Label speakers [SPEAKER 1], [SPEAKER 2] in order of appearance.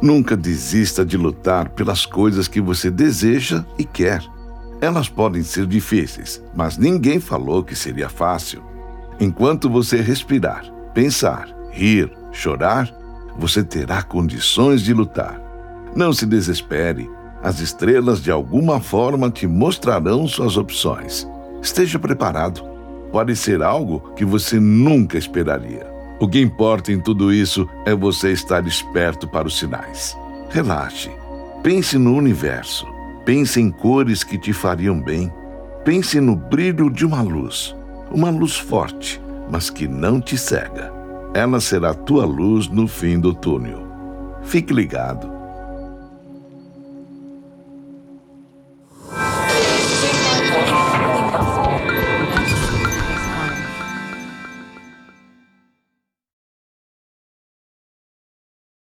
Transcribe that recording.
[SPEAKER 1] Nunca desista de lutar pelas coisas que você deseja e quer. Elas podem ser difíceis, mas ninguém falou que seria fácil. Enquanto você respirar, pensar, rir, chorar, você terá condições de lutar. Não se desespere. As estrelas de alguma forma te mostrarão suas opções. Esteja preparado. Pode ser algo que você nunca esperaria. O que importa em tudo isso é você estar esperto para os sinais. Relaxe. Pense no universo. Pense em cores que te fariam bem. Pense no brilho de uma luz. Uma luz forte, mas que não te cega. Ela será tua luz no fim do túnel. Fique ligado.